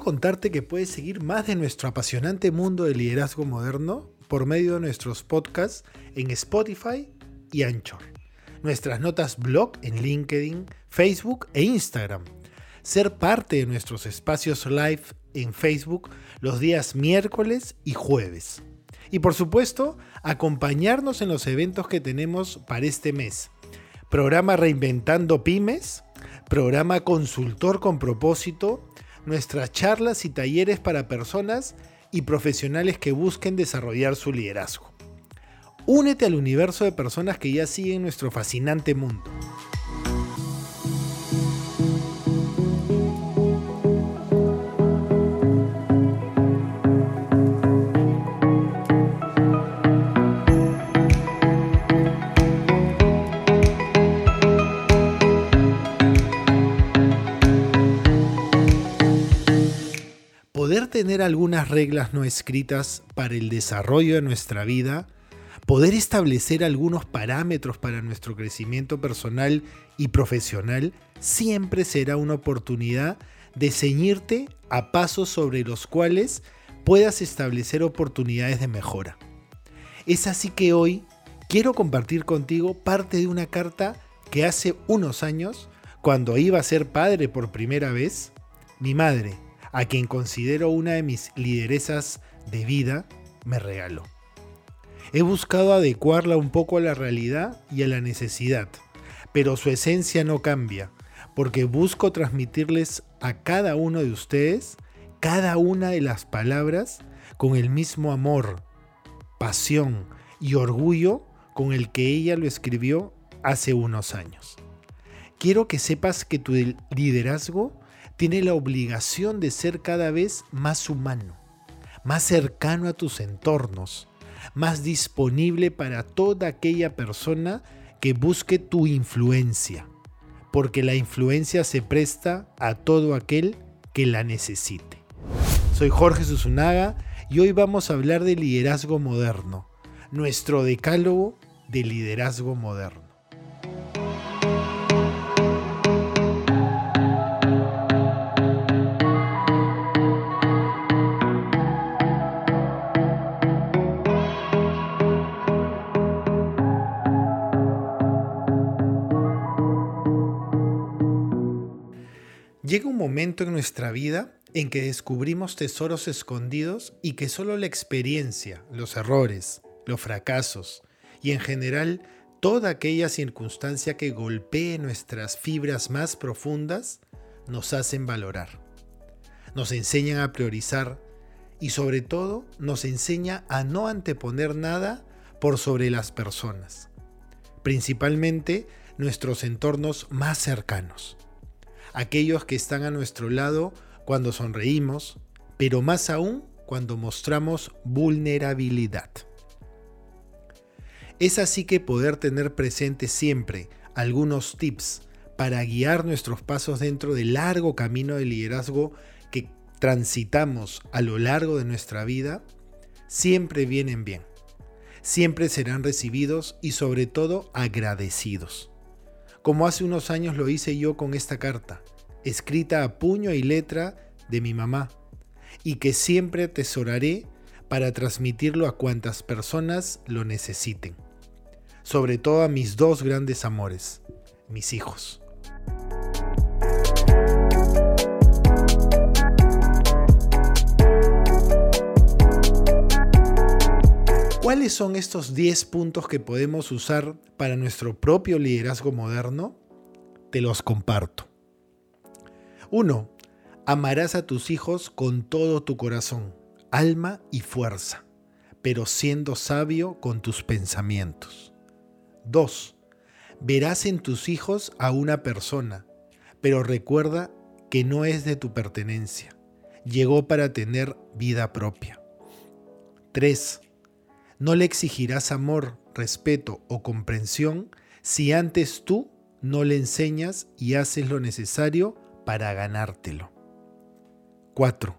contarte que puedes seguir más de nuestro apasionante mundo del liderazgo moderno por medio de nuestros podcasts en Spotify y Anchor. Nuestras notas blog en LinkedIn, Facebook e Instagram. Ser parte de nuestros espacios live en Facebook los días miércoles y jueves. Y por supuesto, acompañarnos en los eventos que tenemos para este mes. Programa Reinventando Pymes, programa Consultor con propósito, nuestras charlas y talleres para personas y profesionales que busquen desarrollar su liderazgo. Únete al universo de personas que ya siguen nuestro fascinante mundo. Algunas reglas no escritas para el desarrollo de nuestra vida, poder establecer algunos parámetros para nuestro crecimiento personal y profesional, siempre será una oportunidad de ceñirte a pasos sobre los cuales puedas establecer oportunidades de mejora. Es así que hoy quiero compartir contigo parte de una carta que hace unos años, cuando iba a ser padre por primera vez, mi madre, a quien considero una de mis lideresas de vida, me regaló. He buscado adecuarla un poco a la realidad y a la necesidad, pero su esencia no cambia, porque busco transmitirles a cada uno de ustedes cada una de las palabras con el mismo amor, pasión y orgullo con el que ella lo escribió hace unos años. Quiero que sepas que tu liderazgo tiene la obligación de ser cada vez más humano, más cercano a tus entornos, más disponible para toda aquella persona que busque tu influencia, porque la influencia se presta a todo aquel que la necesite. Soy Jorge Susunaga y hoy vamos a hablar de liderazgo moderno, nuestro decálogo de liderazgo moderno. Llega un momento en nuestra vida en que descubrimos tesoros escondidos y que solo la experiencia, los errores, los fracasos y en general toda aquella circunstancia que golpee nuestras fibras más profundas nos hacen valorar. Nos enseñan a priorizar y sobre todo nos enseña a no anteponer nada por sobre las personas, principalmente nuestros entornos más cercanos aquellos que están a nuestro lado cuando sonreímos, pero más aún cuando mostramos vulnerabilidad. Es así que poder tener presente siempre algunos tips para guiar nuestros pasos dentro del largo camino de liderazgo que transitamos a lo largo de nuestra vida, siempre vienen bien. Siempre serán recibidos y sobre todo agradecidos como hace unos años lo hice yo con esta carta, escrita a puño y letra de mi mamá, y que siempre atesoraré para transmitirlo a cuantas personas lo necesiten, sobre todo a mis dos grandes amores, mis hijos. ¿Cuáles son estos 10 puntos que podemos usar para nuestro propio liderazgo moderno? Te los comparto. 1. Amarás a tus hijos con todo tu corazón, alma y fuerza, pero siendo sabio con tus pensamientos. 2. Verás en tus hijos a una persona, pero recuerda que no es de tu pertenencia. Llegó para tener vida propia. 3 no le exigirás amor, respeto o comprensión si antes tú no le enseñas y haces lo necesario para ganártelo. 4.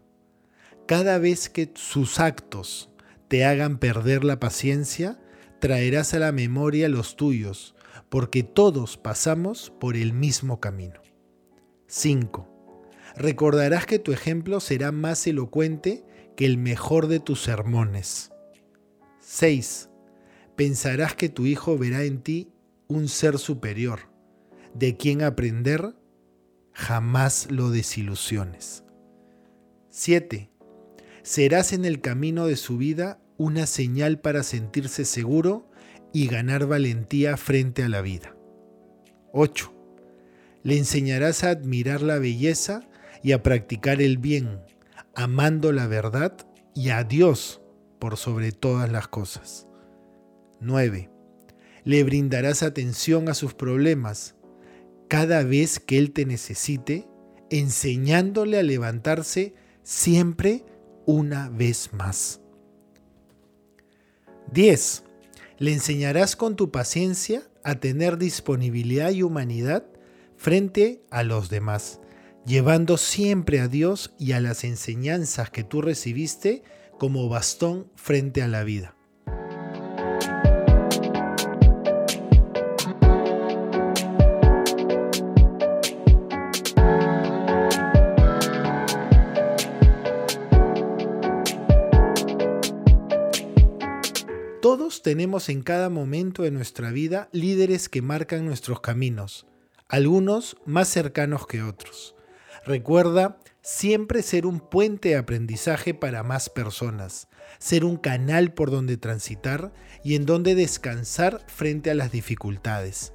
Cada vez que sus actos te hagan perder la paciencia, traerás a la memoria los tuyos, porque todos pasamos por el mismo camino. 5. Recordarás que tu ejemplo será más elocuente que el mejor de tus sermones. 6. Pensarás que tu hijo verá en ti un ser superior, de quien aprender, jamás lo desilusiones. 7. Serás en el camino de su vida una señal para sentirse seguro y ganar valentía frente a la vida. 8. Le enseñarás a admirar la belleza y a practicar el bien, amando la verdad y a Dios por sobre todas las cosas. 9. Le brindarás atención a sus problemas cada vez que Él te necesite, enseñándole a levantarse siempre una vez más. 10. Le enseñarás con tu paciencia a tener disponibilidad y humanidad frente a los demás, llevando siempre a Dios y a las enseñanzas que tú recibiste como bastón frente a la vida. Todos tenemos en cada momento de nuestra vida líderes que marcan nuestros caminos, algunos más cercanos que otros. Recuerda siempre ser un puente de aprendizaje para más personas, ser un canal por donde transitar y en donde descansar frente a las dificultades.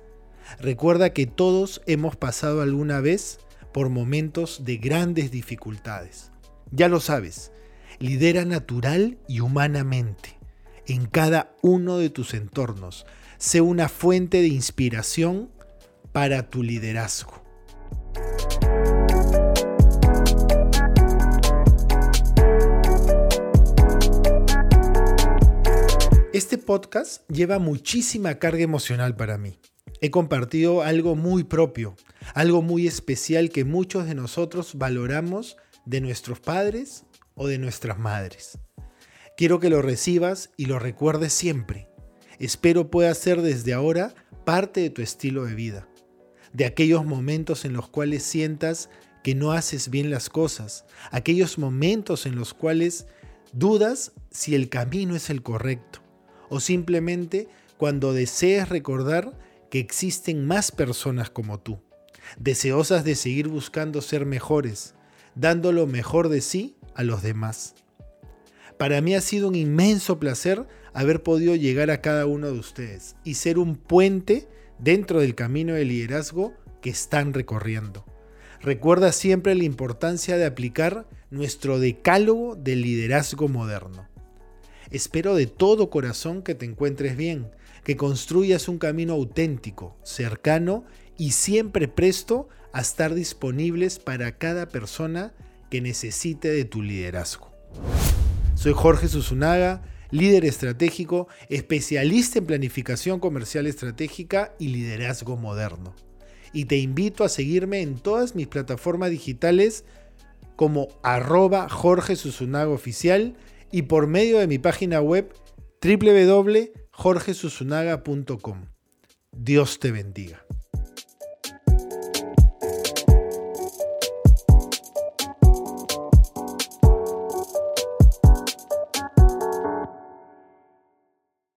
Recuerda que todos hemos pasado alguna vez por momentos de grandes dificultades. Ya lo sabes, lidera natural y humanamente en cada uno de tus entornos. Sé una fuente de inspiración para tu liderazgo. Este podcast lleva muchísima carga emocional para mí. He compartido algo muy propio, algo muy especial que muchos de nosotros valoramos de nuestros padres o de nuestras madres. Quiero que lo recibas y lo recuerdes siempre. Espero pueda ser desde ahora parte de tu estilo de vida, de aquellos momentos en los cuales sientas que no haces bien las cosas, aquellos momentos en los cuales dudas si el camino es el correcto, o simplemente cuando desees recordar que existen más personas como tú, deseosas de seguir buscando ser mejores, dando lo mejor de sí a los demás. Para mí ha sido un inmenso placer haber podido llegar a cada uno de ustedes y ser un puente dentro del camino de liderazgo que están recorriendo. Recuerda siempre la importancia de aplicar nuestro decálogo de liderazgo moderno. Espero de todo corazón que te encuentres bien, que construyas un camino auténtico, cercano y siempre presto a estar disponibles para cada persona que necesite de tu liderazgo. Soy Jorge Susunaga, líder estratégico, especialista en planificación comercial estratégica y liderazgo moderno. Y te invito a seguirme en todas mis plataformas digitales como arroba Jorge Susunaga Oficial y por medio de mi página web www.jorgesusunaga.com. Dios te bendiga.